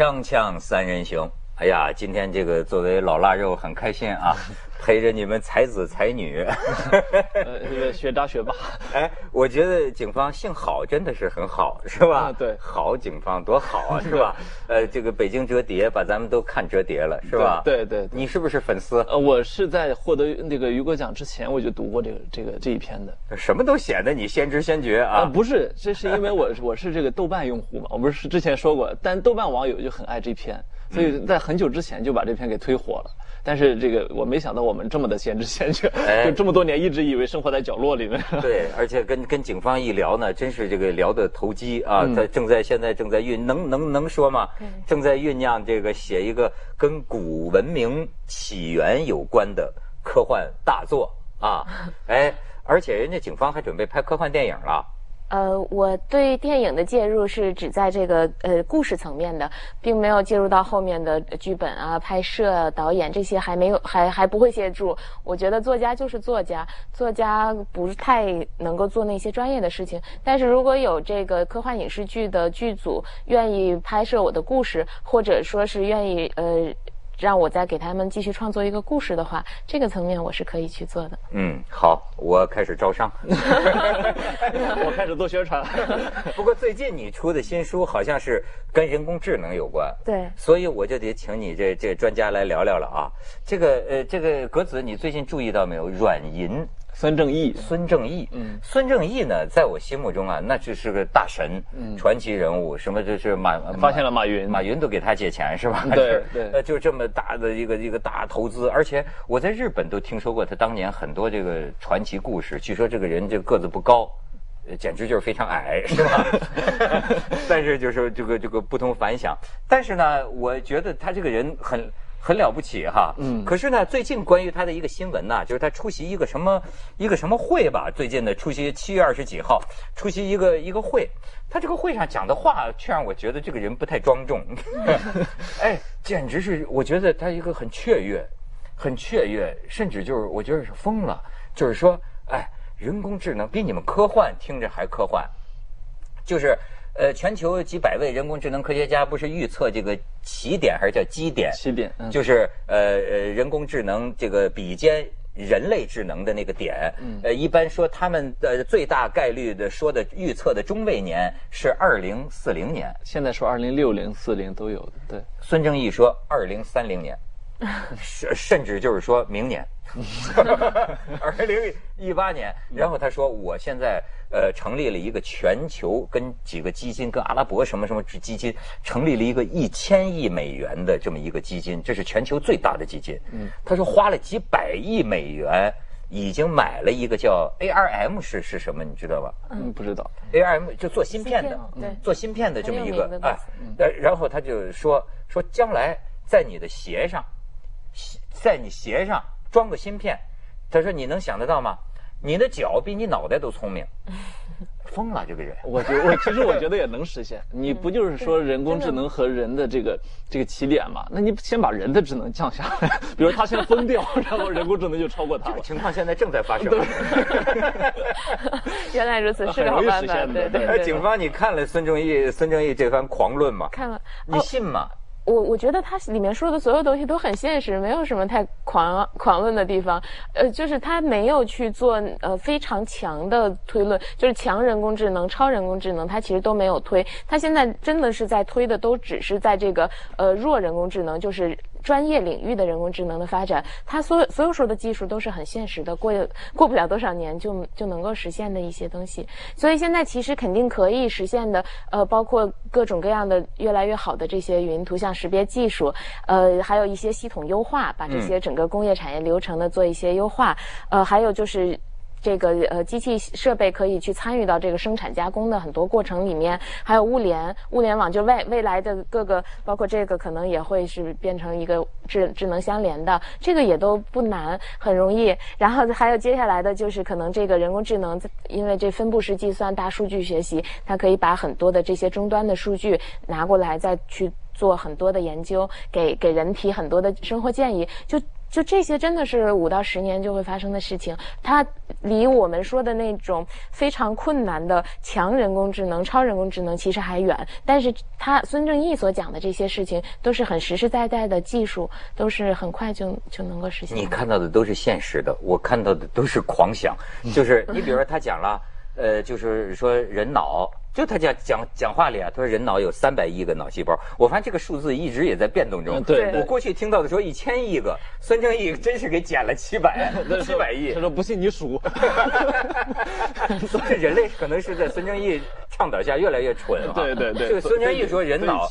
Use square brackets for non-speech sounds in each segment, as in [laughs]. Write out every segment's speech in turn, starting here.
锵锵三人行，哎呀，今天这个作为老腊肉很开心啊，陪着你们才子才女。[laughs] 呃，这个学渣学霸，[laughs] 哎，我觉得警方姓郝真的是很好，是吧？啊对郝警方多好啊，是吧？[laughs] 呃，这个北京折叠把咱们都看折叠了，是吧？对对对你是不是粉丝？呃，我是在获得那个雨果奖之前我就读过这个这个这一篇的。什么都显得你先知先觉啊，啊！不是，这是因为我我是这个豆瓣用户嘛，我不是之前说过，但豆瓣网友就很爱这篇，所以在很久之前就把这篇给推火了。但是这个我没想到我们这么的先知先觉，哎就这么多年一直以为生活在角落里面。[laughs] 对，而且跟跟警方一聊呢，真是这个聊的投机啊！在正在现在正在酝能能能说吗？正在酝酿这个写一个跟古文明起源有关的科幻大作啊！[laughs] 哎，而且人家警方还准备拍科幻电影了。呃，我对电影的介入是只在这个呃故事层面的，并没有介入到后面的剧本啊、拍摄、导演这些还没有，还还不会介入。我觉得作家就是作家，作家不太能够做那些专业的事情。但是如果有这个科幻影视剧的剧组愿意拍摄我的故事，或者说是愿意呃让我再给他们继续创作一个故事的话，这个层面我是可以去做的。嗯，好，我开始招商。[laughs] 我开始做宣传。[laughs] 不过最近你出的新书好像是跟人工智能有关，对所以我就得请你这这专家来聊聊了啊。这个呃，这个格子，你最近注意到没有？软银孙正义，孙正义，嗯孙正义呢，在我心目中啊，那就是个大神，嗯传奇人物，什么就是马发现了马云马云都给他借钱是吧？对对 [laughs] 呃，就这么大的一个一个大投资，而且我在日本都听说过他当年很多这个传奇故事，据说这个人这个个子不高。呃简直就是非常矮，是吧？[laughs] 但是就是这个这个不同凡响。但是呢，我觉得他这个人很很了不起哈。嗯可是呢，最近关于他的一个新闻呢，就是他出席一个什么一个什么会吧？最近的出席七月二十几号出席一个一个会，他这个会上讲的话，却让我觉得这个人不太庄重。[laughs] 哎，简直是我觉得他一个很雀跃，很雀跃，甚至就是我觉得是疯了，就是说，哎，人工智能比你们科幻听着还科幻。就是呃，全球几百位人工智能科学家不是预测这个起点还是叫基点？起点嗯就是呃呃人工智能这个比肩人类智能的那个点。嗯呃，一般说他们的最大概率的说的预测的中位年是二零四零年，现在说二零六零、四零都有的，对。孙正义说二零三零年，[laughs] 甚甚至就是说明年，二零一八年。然后他说，我现在呃成立了一个全球跟几个基金，跟阿拉伯什么什么基金成立了一个一千亿美元的这么一个基金，这是全球最大的基金。嗯，他说花了几百亿美元。已经买了一个叫 ARM 是是什么？你知道吧？嗯，不知道。ARM 就做芯片的片，对做芯片的这么一个哎，呃然后他就说说将来在你的鞋上，鞋在你鞋上装个芯片，他说你能想得到吗？你的脚比你脑袋都聪明，[laughs] 疯了这个人。我觉我其实我觉得也能实现。[laughs] 你不就是说人工智能和人的这个这个起点嘛？那你先把人的智能降下来，[laughs] 比如他先疯掉，然后人工智能就超过他了。情况现在正在发生。原来如此，是个好办法。实现的哎，对对对。警方，你看了孙正义孙正义这番狂论吗？看了，你信吗？我我觉得他里面说的所有东西都很现实，没有什么太狂狂论的地方。呃，就是他没有去做呃非常强的推论，就是强人工智能、超人工智能，他其实都没有推。他现在真的是在推的，都只是在这个呃弱人工智能，就是。专业领域的人工智能的发展，它所有所有说的技术都是很现实的，过过不了多少年就就能够实现的一些东西。所以现在其实肯定可以实现的，呃，包括各种各样的越来越好的这些语音图像识别技术，呃，还有一些系统优化，把这些整个工业产业流程的做一些优化，呃，还有就是。这个呃机器设备可以去参与到这个生产加工的很多过程里面，还有物联物联网，就未未来的各个包括这个可能也会是变成一个智智能相连的，这个也都不难，很容易。然后还有接下来的就是可能这个人工智能，因为这分布式计算、大数据学习，它可以把很多的这些终端的数据拿过来再去做很多的研究，给给人提很多的生活建议，就。就这些真的是五到十年就会发生的事情，它离我们说的那种非常困难的强人工智能、超人工智能其实还远。但是他孙正义所讲的这些事情都是很实实在在的技术，都是很快就就能够实现。你看到的都是现实的，我看到的都是狂想。就是你比如说他讲了，呃，就是说人脑。就他讲讲讲话里啊，他说人脑有三百亿个脑细胞，我发现这个数字一直也在变动中。对，我过去听到的说一千亿个，孙正义真是给减了七百，七百亿。他说不信你数。[laughs] 所以人类可能是在孙正义倡导下越来越蠢啊。对对对。这个孙正义说人脑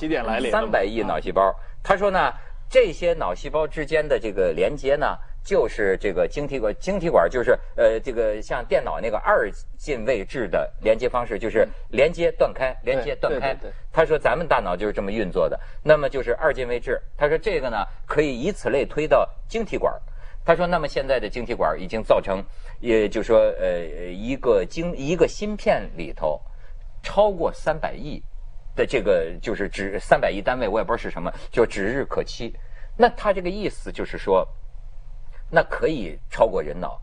三百亿脑细胞，他说呢，这些脑细胞之间的这个连接呢。就是这个晶体管，晶体管就是呃，这个像电脑那个二进位制的连接方式，就是连接断开，连接断开。他说咱们大脑就是这么运作的，那么就是二进位制。他说这个呢，可以以此类推到晶体管。他说，那么现在的晶体管已经造成，也就是说，呃，一个晶一个芯片里头超过三百亿的这个就是指三百亿单位，我也不知道是什么，就指日可期。那他这个意思就是说。那可以超过人脑。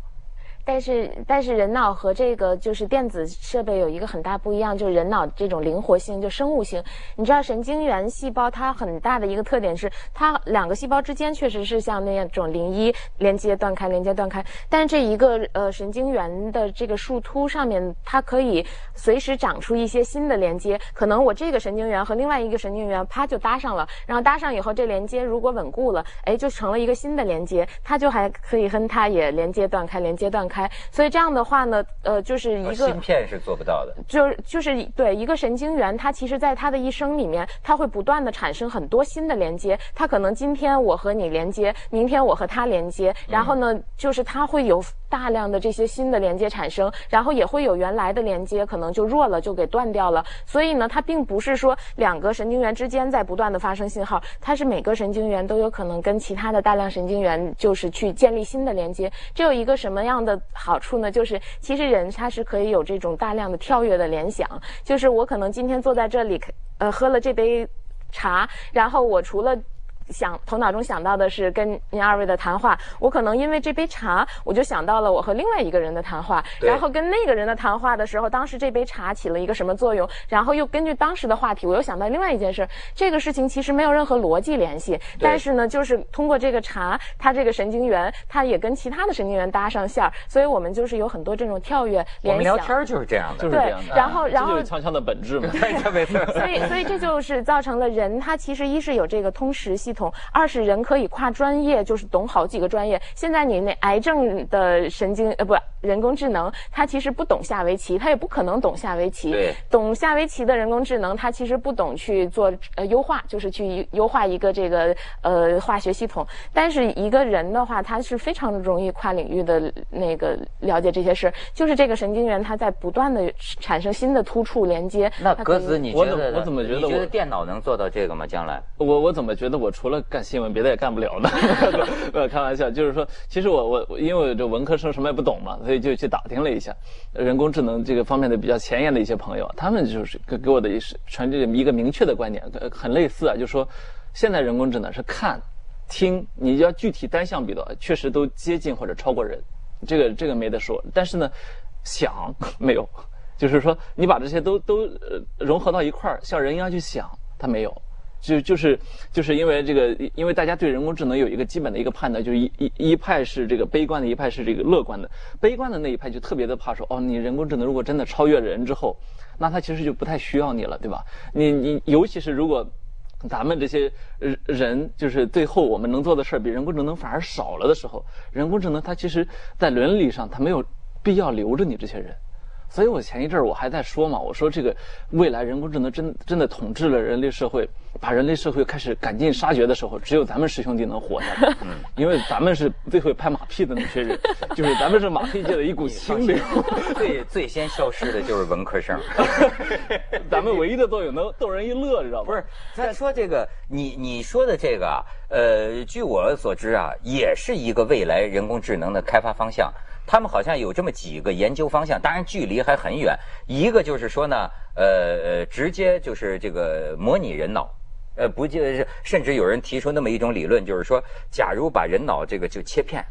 但是，但是人脑和这个就是电子设备有一个很大不一样，就是人脑这种灵活性，就生物性。你知道神经元细胞它很大的一个特点是，它两个细胞之间确实是像那样种零一连接断开，连接断开。但是这一个呃神经元的这个树突上面，它可以随时长出一些新的连接。可能我这个神经元和另外一个神经元啪就搭上了，然后搭上以后，这连接如果稳固了，哎，就成了一个新的连接，它就还可以跟它也连接断开，连接断开。开，所以这样的话呢，呃，就是一个芯片是做不到的，就是就是对一个神经元，它其实在它的一生里面，它会不断的产生很多新的连接，它可能今天我和你连接，明天我和它连接，然后呢，就是它会有大量的这些新的连接产生，然后也会有原来的连接可能就弱了，就给断掉了。所以呢，它并不是说两个神经元之间在不断的发生信号，它是每个神经元都有可能跟其他的大量神经元就是去建立新的连接。这有一个什么样的？好处呢，就是其实人他是可以有这种大量的跳跃的联想，就是我可能今天坐在这里，呃，喝了这杯茶，然后我除了。想头脑中想到的是跟您二位的谈话，我可能因为这杯茶，我就想到了我和另外一个人的谈话，然后跟那个人的谈话的时候，当时这杯茶起了一个什么作用，然后又根据当时的话题，我又想到另外一件事。这个事情其实没有任何逻辑联系，但是呢，就是通过这个茶，它这个神经元，它也跟其他的神经元搭上线儿，所以我们就是有很多这种跳跃联想。我们聊天就是这样的，就是这样的。然后，然后就是锵锵的本质嘛。[laughs] [laughs] 所以，所以这就是造成了人他其实一是有这个通识系统，二是人。可以跨专业，就是懂好几个专业。现在你那癌症的神经呃不人工智能，它其实不懂下围棋，它也不可能懂下围棋。对，懂下围棋的人工智能，它其实不懂去做呃优化，就是去优化一个这个呃化学系统。但是一个人的话，他是非常容易跨领域的那个了解这些事儿。就是这个神经元，它在不断的产生新的突触连接。那格子，你觉得我怎么觉得？你觉得电脑能做到这个吗？将来？我我怎么觉得我除了干新闻，别的。也干不了的，[laughs] 呃，开玩笑，就是说，其实我我因为这文科生什么也不懂嘛，所以就去打听了一下，人工智能这个方面的比较前沿的一些朋友，他们就是给给我的传递一个明确的观点，很类似啊，就是说，现在人工智能是看、听，你要具体单项比的，确实都接近或者超过人，这个这个没得说，但是呢，想没有，就是说你把这些都都融合到一块儿，像人一样去想，它没有。就就是就是因为这个，因为大家对人工智能有一个基本的一个判断，就是一一一派是这个悲观的，一派是这个乐观的。悲观的那一派就特别的怕说，哦，你人工智能如果真的超越人之后，那它其实就不太需要你了，对吧？你你尤其是如果咱们这些人，就是最后我们能做的事儿比人工智能反而少了的时候，人工智能它其实在伦理上它没有必要留着你这些人。所以我前一阵儿我还在说嘛，我说这个未来人工智能真真的统治了人类社会，把人类社会开始赶尽杀绝的时候，只有咱们师兄弟能活下来，嗯。因为咱们是最会拍马屁的那些人，[laughs] 就是咱们是马屁界的一股清流。最最先消失的就是文科生，[laughs] 咱们唯一的作用能逗人一乐，知道不是，再说这个，你你说的这个啊，呃，据我所知啊，也是一个未来人工智能的开发方向。他们好像有这么几个研究方向，当然距离还很远。一个就是说呢，呃呃，直接就是这个模拟人脑，呃，不就是甚至有人提出那么一种理论，就是说，假如把人脑这个就切片，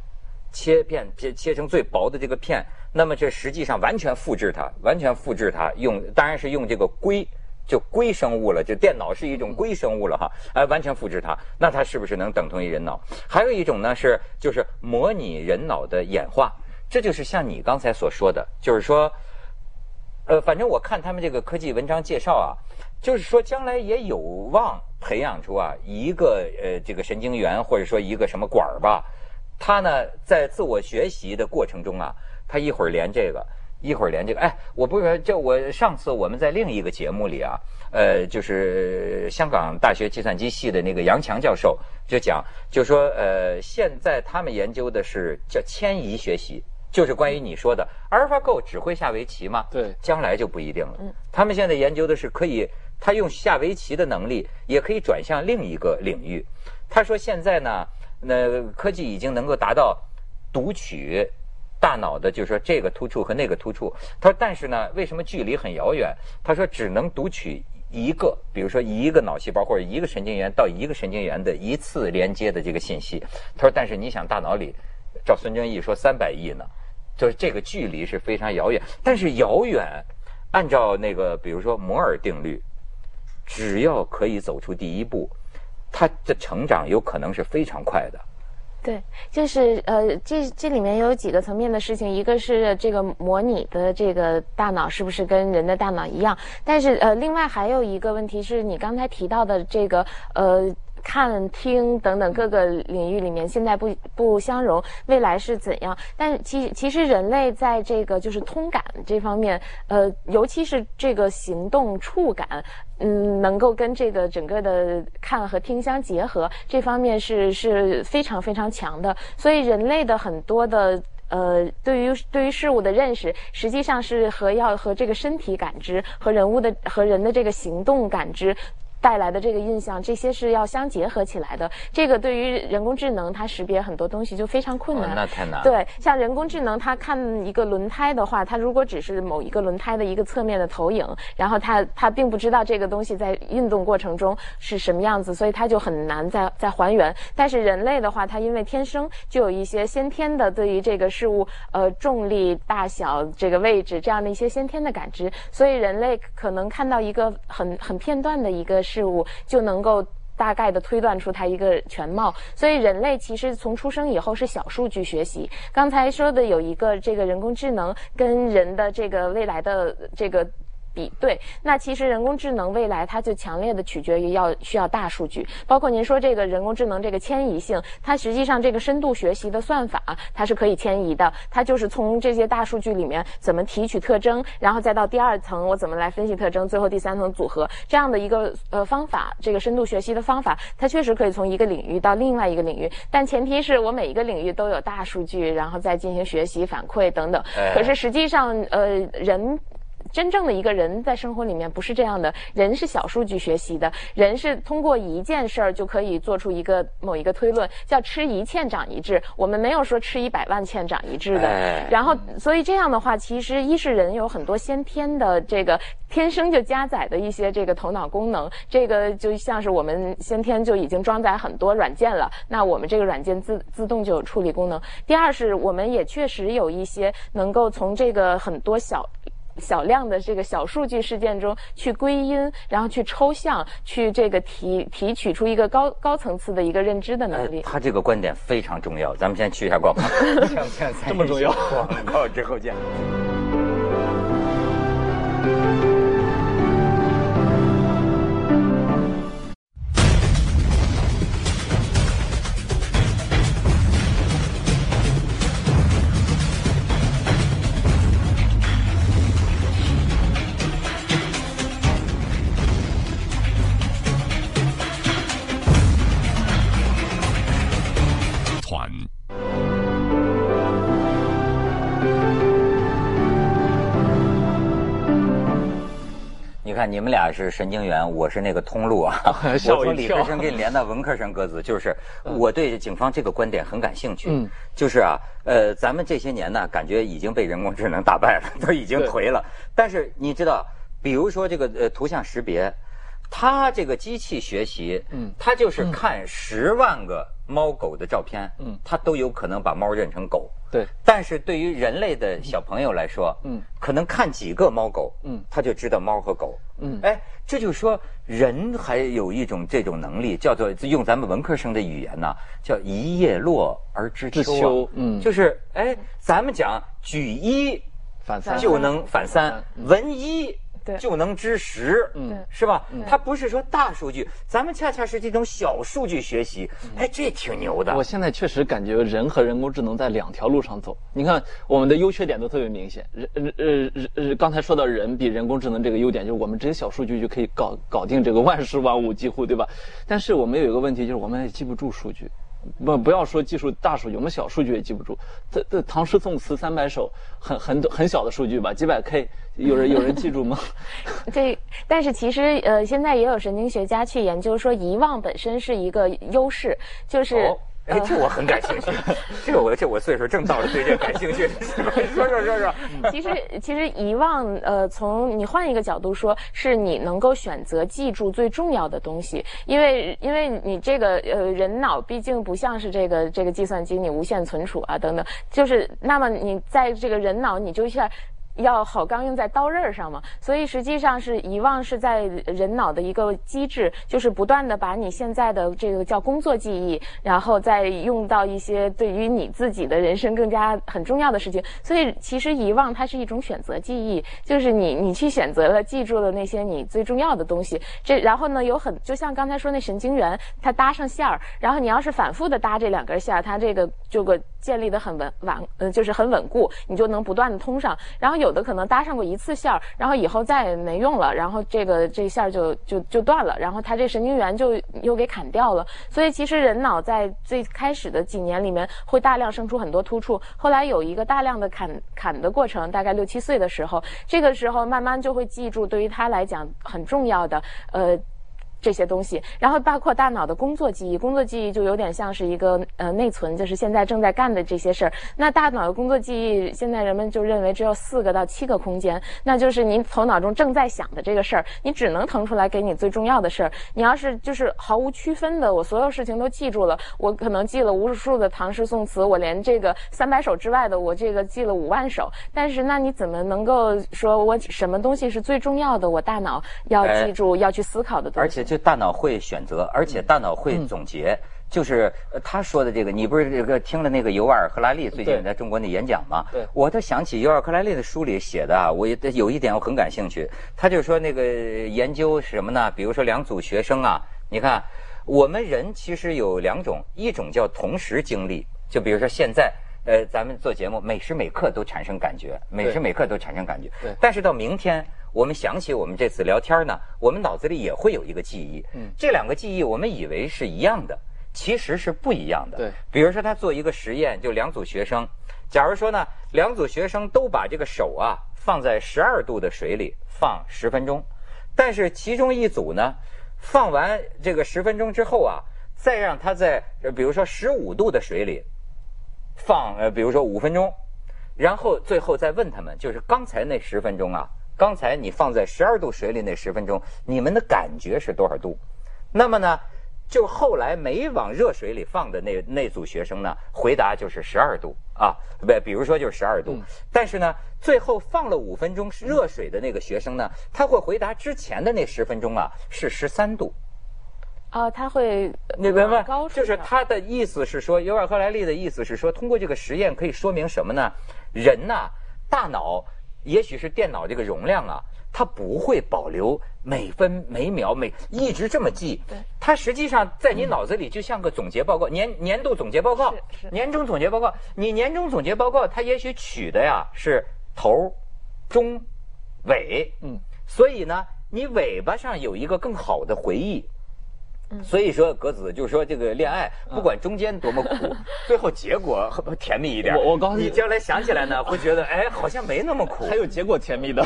切片切切成最薄的这个片，那么这实际上完全复制它，完全复制它，用当然是用这个硅。就硅生物了，就电脑是一种硅生物了哈，哎，完全复制它，那它是不是能等同于人脑？还有一种呢是就是模拟人脑的演化，这就是像你刚才所说的，就是说，呃，反正我看他们这个科技文章介绍啊，就是说将来也有望培养出啊一个呃这个神经元或者说一个什么管儿吧，它呢在自我学习的过程中啊，它一会儿连这个。一会儿连这个，哎，我不是就我上次我们在另一个节目里啊，呃，就是香港大学计算机系的那个杨强教授就讲，就说呃，现在他们研究的是叫迁移学习，就是关于你说的阿尔法狗只会下围棋吗？对，将来就不一定了。嗯，他们现在研究的是可以，他用下围棋的能力也可以转向另一个领域。他说现在呢，那科技已经能够达到读取。大脑的，就是说这个突触和那个突触。他说，但是呢，为什么距离很遥远？他说，只能读取一个，比如说一个脑细胞或者一个神经元到一个神经元的一次连接的这个信息。他说，但是你想，大脑里，照孙正义说三百亿呢，就是这个距离是非常遥远。但是遥远，按照那个比如说摩尔定律，只要可以走出第一步，它的成长有可能是非常快的。对，就是呃，这这里面有几个层面的事情，一个是这个模拟的这个大脑是不是跟人的大脑一样，但是呃，另外还有一个问题是你刚才提到的这个呃。看、听等等各个领域里面，现在不不相容，未来是怎样？但其其实人类在这个就是通感这方面，呃，尤其是这个行动触感，嗯，能够跟这个整个的看和听相结合，这方面是是非常非常强的。所以人类的很多的呃，对于对于事物的认识，实际上是和要和这个身体感知和人物的和人的这个行动感知。带来的这个印象，这些是要相结合起来的。这个对于人工智能，它识别很多东西就非常困难。那太难。对，像人工智能，它看一个轮胎的话，它如果只是某一个轮胎的一个侧面的投影，然后它它并不知道这个东西在运动过程中是什么样子，所以它就很难再再还原。但是人类的话，它因为天生就有一些先天的对于这个事物呃重力、大小、这个位置这样的一些先天的感知，所以人类可能看到一个很很片段的一个。事物就能够大概的推断出它一个全貌，所以人类其实从出生以后是小数据学习。刚才说的有一个这个人工智能跟人的这个未来的这个。比对，那其实人工智能未来它就强烈的取决于要需要大数据，包括您说这个人工智能这个迁移性，它实际上这个深度学习的算法它是可以迁移的，它就是从这些大数据里面怎么提取特征，然后再到第二层我怎么来分析特征，最后第三层组合这样的一个呃方法，这个深度学习的方法，它确实可以从一个领域到另外一个领域，但前提是我每一个领域都有大数据，然后再进行学习反馈等等。可是实际上呃人。真正的一个人在生活里面不是这样的，人是小数据学习的，人是通过一件事儿就可以做出一个某一个推论，叫吃一堑长一智。我们没有说吃一百万堑长一智的。然后，所以这样的话，其实一是人有很多先天的这个天生就加载的一些这个头脑功能，这个就像是我们先天就已经装载很多软件了，那我们这个软件自自动就有处理功能。第二是我们也确实有一些能够从这个很多小。小量的这个小数据事件中去归因，然后去抽象，去这个提提取出一个高高层次的一个认知的能力。他这个观点非常重要，咱们先去一下广告。[laughs] 这么重要？广告之后见。看你们俩是神经元，我是那个通路啊。[laughs] 我从理科生给你连到文科生鸽子，就是我对警方这个观点很感兴趣。嗯，就是啊，呃，咱们这些年呢，感觉已经被人工智能打败了，[laughs] 都已经颓了。但是你知道，比如说这个呃图像识别，它这个机器学习，嗯，它就是看十万个猫狗的照片，嗯，它都有可能把猫认成狗。对，但是对于人类的小朋友来说，嗯，可能看几个猫狗，嗯，他就知道猫和狗，嗯，哎，这就是说人还有一种这种能力，叫做用咱们文科生的语言呢，叫一叶落而知秋，嗯，就是哎，咱们讲举一反三。就能反三，闻一。就能知十，嗯，是吧？它不是说大数据，咱们恰恰是这种小数据学习，哎，这挺牛的。我现在确实感觉人和人工智能在两条路上走。你看，我们的优缺点都特别明显。人，呃，呃，刚才说到人比人工智能这个优点，就是我们这些小数据就可以搞搞定这个万事万物，几乎对吧？但是我们有一个问题，就是我们也记不住数据。不，不要说技术大数据，我们小数据也记不住。这这唐诗宋词三百首，很很很小的数据吧，几百 K，有人有人记住吗？[laughs] 这，但是其实呃，现在也有神经学家去研究说，遗忘本身是一个优势，就是。哎，这我很感兴趣，[laughs] 这我这我岁数正到了对这感兴趣。说说说说。其实其实遗忘，呃，从你换一个角度说，是你能够选择记住最重要的东西，因为因为你这个呃人脑毕竟不像是这个这个计算机，你无限存储啊等等，就是那么你在这个人脑，你就像。要好钢用在刀刃上嘛，所以实际上是遗忘是在人脑的一个机制，就是不断的把你现在的这个叫工作记忆，然后再用到一些对于你自己的人生更加很重要的事情。所以其实遗忘它是一种选择记忆，就是你你去选择了记住了那些你最重要的东西。这然后呢有很就像刚才说那神经元，它搭上线儿，然后你要是反复的搭这两根线儿，它这个就个建立的很稳完，呃就是很稳固，你就能不断的通上，然后有。有的可能搭上过一次线儿，然后以后再也没用了，然后这个这线儿就就就断了，然后它这神经元就又给砍掉了。所以其实人脑在最开始的几年里面会大量生出很多突触，后来有一个大量的砍砍的过程，大概六七岁的时候，这个时候慢慢就会记住对于他来讲很重要的呃。这些东西，然后包括大脑的工作记忆，工作记忆就有点像是一个呃内存，就是现在正在干的这些事儿。那大脑的工作记忆，现在人们就认为只有四个到七个空间，那就是您头脑中正在想的这个事儿，你只能腾出来给你最重要的事儿。你要是就是毫无区分的，我所有事情都记住了，我可能记了无数的唐诗宋词，我连这个三百首之外的，我这个记了五万首。但是那你怎么能够说我什么东西是最重要的？我大脑要记住，要去思考的东西。而且就大脑会选择，而且大脑会总结。就是他说的这个，你不是这个听了那个尤瓦尔·赫拉利最近在中国那演讲吗？对，我都想起尤瓦尔·赫拉利的书里写的啊，我有一点我很感兴趣。他就说那个研究什么呢？比如说两组学生啊，你看我们人其实有两种，一种叫同时经历，就比如说现在呃咱们做节目，每时每刻都产生感觉，每时每刻都产生感觉。对，但是到明天。我们想起我们这次聊天呢，我们脑子里也会有一个记忆。嗯，这两个记忆我们以为是一样的，其实是不一样的。对，比如说他做一个实验，就两组学生，假如说呢，两组学生都把这个手啊放在十二度的水里放十分钟，但是其中一组呢，放完这个十分钟之后啊，再让他在比如说十五度的水里放呃，比如说五分钟，然后最后再问他们，就是刚才那十分钟啊。刚才你放在十二度水里那十分钟，你们的感觉是多少度？那么呢，就后来没往热水里放的那那组学生呢，回答就是十二度啊，不，比如说就是十二度。但是呢，最后放了五分钟热水的那个学生呢，他会回答之前的那十分钟啊是十三度。啊，他会你明白？就是他的意思是说，尤尔赫莱利的意思是说，通过这个实验可以说明什么呢？人呐，大脑。也许是电脑这个容量啊，它不会保留每分每秒每一直这么记。对，它实际上在你脑子里就像个总结报告，年年度总结报告，年终总结报告。你年终总结报告，它也许取的呀是头、中、尾。嗯，所以呢，你尾巴上有一个更好的回忆。所以说，格子就是说，这个恋爱不管中间多么苦，[laughs] 最后结果 [laughs] 甜蜜一点。我我告诉你，你将来想起来呢，[laughs] 会觉得哎，好像没那么苦。还有结果甜蜜的。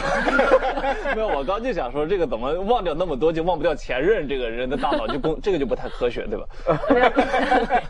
没有，我刚就想说，这个怎么忘掉那么多就忘不掉前任？这个人的大脑就工，这个就不太科学，对吧？没有。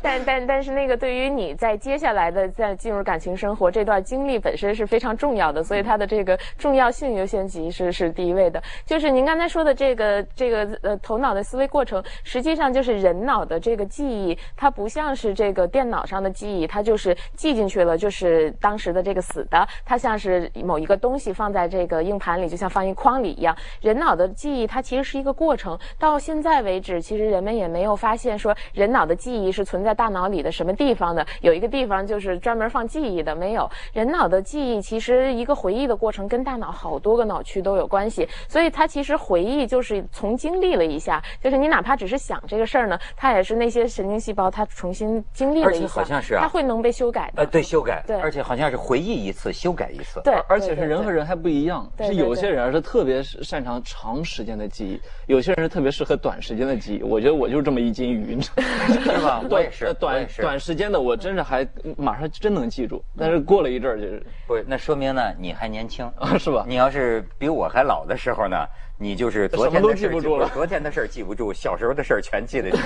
但但但是那个对于你在接下来的在进入感情生活这段经历本身是非常重要的，所以它的这个重要性优先级是是第一位的。就是您刚才说的这个这个呃头脑的思维过程，实际上就是人脑的这个记忆，它不像是这个电脑上的记忆，它就是记进去了，就是当时的这个死的，它像是某一个东西放在这个硬盘里，就像放一筐里一样。人脑的记忆它其实是一个过程，到现在为止，其实人们也没有发现说人脑的记忆是存在大脑里的什么地方的，有一个地方就是专门放记忆的，没有。人脑的记忆其实一个回忆的过程跟大脑好多个脑区都有关系，所以它其实回忆就是从经历了一下，就是你哪怕只是想这个事儿呢，它也是那些神经细胞它重新经历了一下，好像是啊，它会能被修改的。呃，对，修改，对，而且好像是回忆一次，修改一次。对，而且是人和人还不一样，是有些人是特别擅长长时间的记忆，有些人是特别适合短时间的记忆。我觉得我就是这么一斤鱼，[laughs] 是吧？我也是，短短时间的我真是还马上真能记住，但是过了一阵儿就是不是，那说明呢你还年轻，是吧？你要是比我还老的时候呢？你就是 [laughs] 昨天的事记不住了，昨天的事记不住，小时候的事全记得清。[laughs]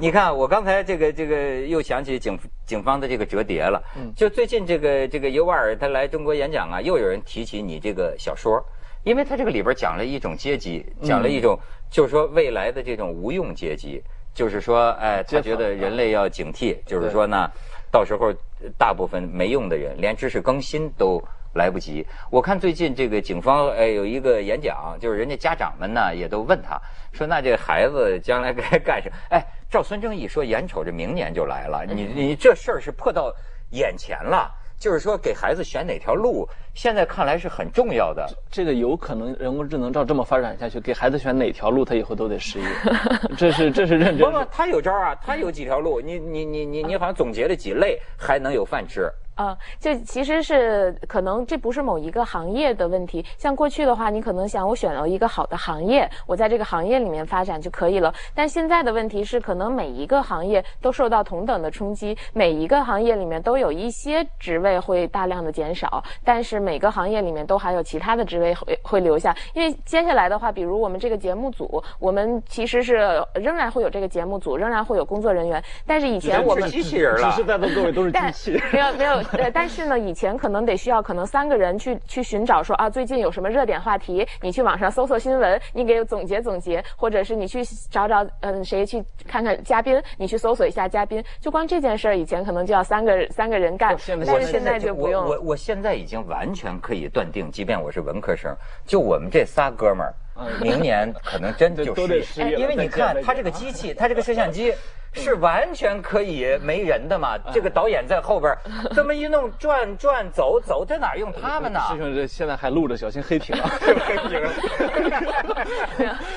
你看，我刚才这个这个又想起警警方的这个折叠了。嗯，就最近这个这个尤瓦尔他来中国演讲啊，又有人提起你这个小说，因为他这个里边讲了一种阶级，讲了一种就是说未来的这种无用阶级，就是说，哎，他觉得人类要警惕，就是说呢，到时候大部分没用的人，连知识更新都。来不及。我看最近这个警方哎有一个演讲，就是人家家长们呢也都问他说：“那这孩子将来该干什么？”哎，赵孙正义说：“眼瞅着明年就来了，你你这事儿是迫到眼前了。就是说给孩子选哪条路，现在看来是很重要的。这个有可能人工智能照这么发展下去，给孩子选哪条路，他以后都得失业。[laughs] 这是这是认真。不不，他有招啊，他有几条路。你你你你你好像总结了几类，还能有饭吃。啊，就其实是可能这不是某一个行业的问题。像过去的话，你可能想我选了一个好的行业，我在这个行业里面发展就可以了。但现在的问题是，可能每一个行业都受到同等的冲击，每一个行业里面都有一些职位会大量的减少，但是每个行业里面都还有其他的职位会会留下。因为接下来的话，比如我们这个节目组，我们其实是仍然会有这个节目组，仍然会有工作人员。但是以前我们机器人了，实实在座各位都是机器，没有没有。[laughs] 对，但是呢，以前可能得需要可能三个人去去寻找说啊，最近有什么热点话题，你去网上搜索新闻，你给总结总结，或者是你去找找嗯谁去看看嘉宾，你去搜索一下嘉宾，就光这件事儿，以前可能就要三个三个人干，但是现在就不用。我我现在已经完全可以断定，即便我是文科生，就我们这仨哥们儿，明年可能真就失业，因为你看他这个机器，他这个摄像机。是完全可以没人的嘛？这个导演在后边 [laughs] 这么一弄，转转走走，在哪用他们呢？师兄，这现在还录着，小心黑屏啊！[laughs] [laughs] 黑屏。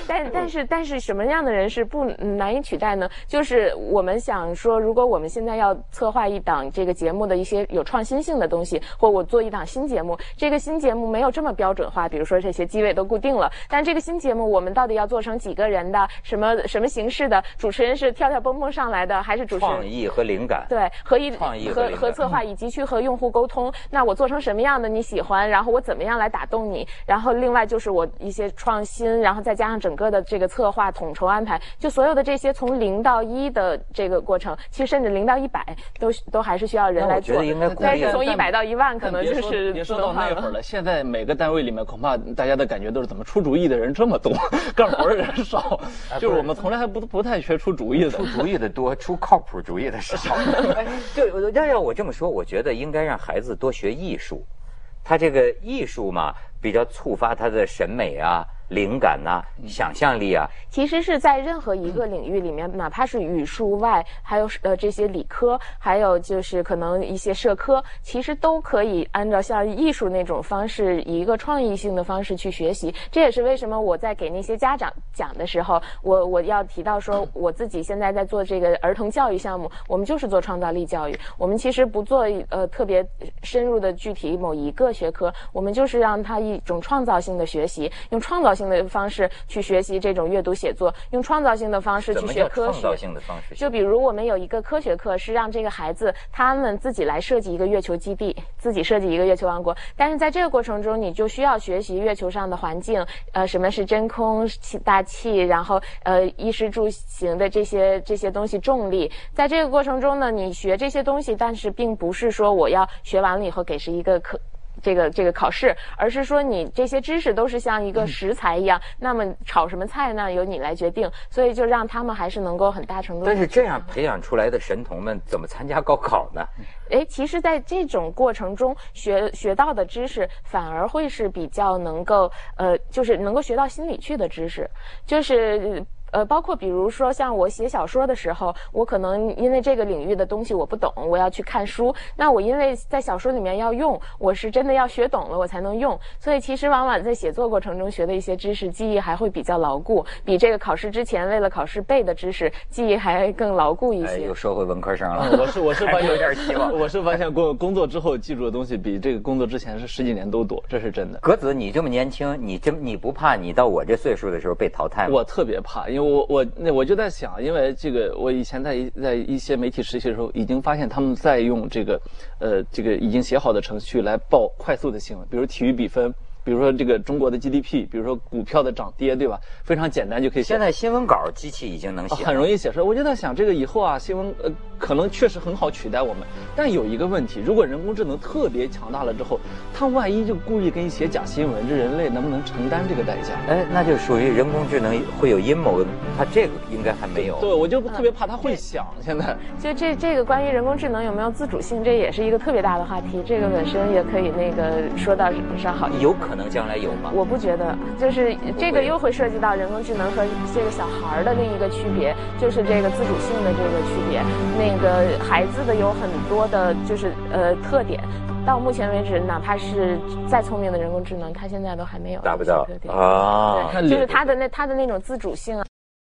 但但是但是什么样的人是不难以取代呢？就是我们想说，如果我们现在要策划一档这个节目的一些有创新性的东西，或我做一档新节目，这个新节目没有这么标准化，比如说这些机位都固定了，但这个新节目我们到底要做成几个人的，什么什么形式的？主持人是跳跳蹦蹦。上来的还是主持人创意和灵感，对，和一创意和和策划，以及去和用户沟通。那我做成什么样的你喜欢？然后我怎么样来打动你？然后另外就是我一些创新，然后再加上整个的这个策划统筹安排，就所有的这些从零到一的这个过程，其实甚至零到一百都都还是需要人来做。但是从一百到一万，可能就是别说到那会儿了。现在每个单位里面，恐怕大家的感觉都是怎么出主意的人这么多，干活的人少。[laughs] 就是我们从来还不不太缺出主意的，出主意。的多出靠谱主意的少，[laughs] 就，要要我这么说，我觉得应该让孩子多学艺术，他这个艺术嘛，比较触发他的审美啊，灵感呐、想象力啊。其实是在任何一个领域里面，哪怕是语数外，还有呃这些理科，还有就是可能一些社科，其实都可以按照像艺术那种方式，以一个创意性的方式去学习。这也是为什么我在给那些家长讲的时候，我我要提到说，我自己现在在做这个儿童教育项目，我们就是做创造力教育，我们其实不做呃特别深入的具体某一个学科，我们就是让他一种创造性的学习，用创造性的方式去学习这种阅读写作，用创造性的方式去学科学创造。性的方式？就比如我们有一个科学课，是让这个孩子他们自己来设计一个月球基地，自己设计一个月球王国。但是在这个过程中，你就需要学习月球上的环境，呃，什么是真空气、大气，然后呃衣食住行的这些这些东西，重力。在这个过程中呢，你学这些东西，但是并不是说我要学完了以后给是一个课。这个这个考试，而是说你这些知识都是像一个食材一样，那么炒什么菜呢？由你来决定，所以就让他们还是能够很大程度。但是这样培养出来的神童们怎么参加高考呢？哎，其实，在这种过程中学学到的知识，反而会是比较能够，呃，就是能够学到心里去的知识，就是。呃，包括比如说像我写小说的时候，我可能因为这个领域的东西我不懂，我要去看书。那我因为在小说里面要用，我是真的要学懂了我才能用。所以其实往往在写作过程中学的一些知识，记忆还会比较牢固，比这个考试之前为了考试背的知识，记忆还更牢固一哎，些又。说回文科生了。我是我是发现有点希望我是发现工工作之后记住的东西比这个工作之前是十几年都多，这是真的。格子，你这么年轻，你真你不怕你到我这岁数的时候被淘汰吗？我特别怕，因为我我那我就在想，因为这个我以前在在一些媒体实习的时候，已经发现他们在用这个呃这个已经写好的程序来报快速的新闻，比如体育比分，比如说这个中国的 GDP，比如说股票的涨跌，对吧？非常简单就可以写现。在新闻稿机器已经能写了，很容易写出来。我就在想，这个以后啊，新闻呃可能确实很好取代我们，但有一个问题，如果人工智能特别强大了之后，它万一就故意给你写假新闻，这人类能不能承担这个代价？哎，那就属于人工智能会有阴谋，它这个应该还没有。对，我就特别怕它会想。现在就这这个关于人工智能有没有自主性，这也是一个特别大的话题。这个本身也可以那个说到上好。有可能将来有吗？我不觉得，就是这个又会涉及到人工智能和这个小孩儿的另一个区别，就是这个自主性的这个区别。那个孩子的有很多的，就是呃特点。到目前为止，哪怕是再聪明的人工智能，它现在都还没有达不到。啊。就是它的那它的那种自主性啊。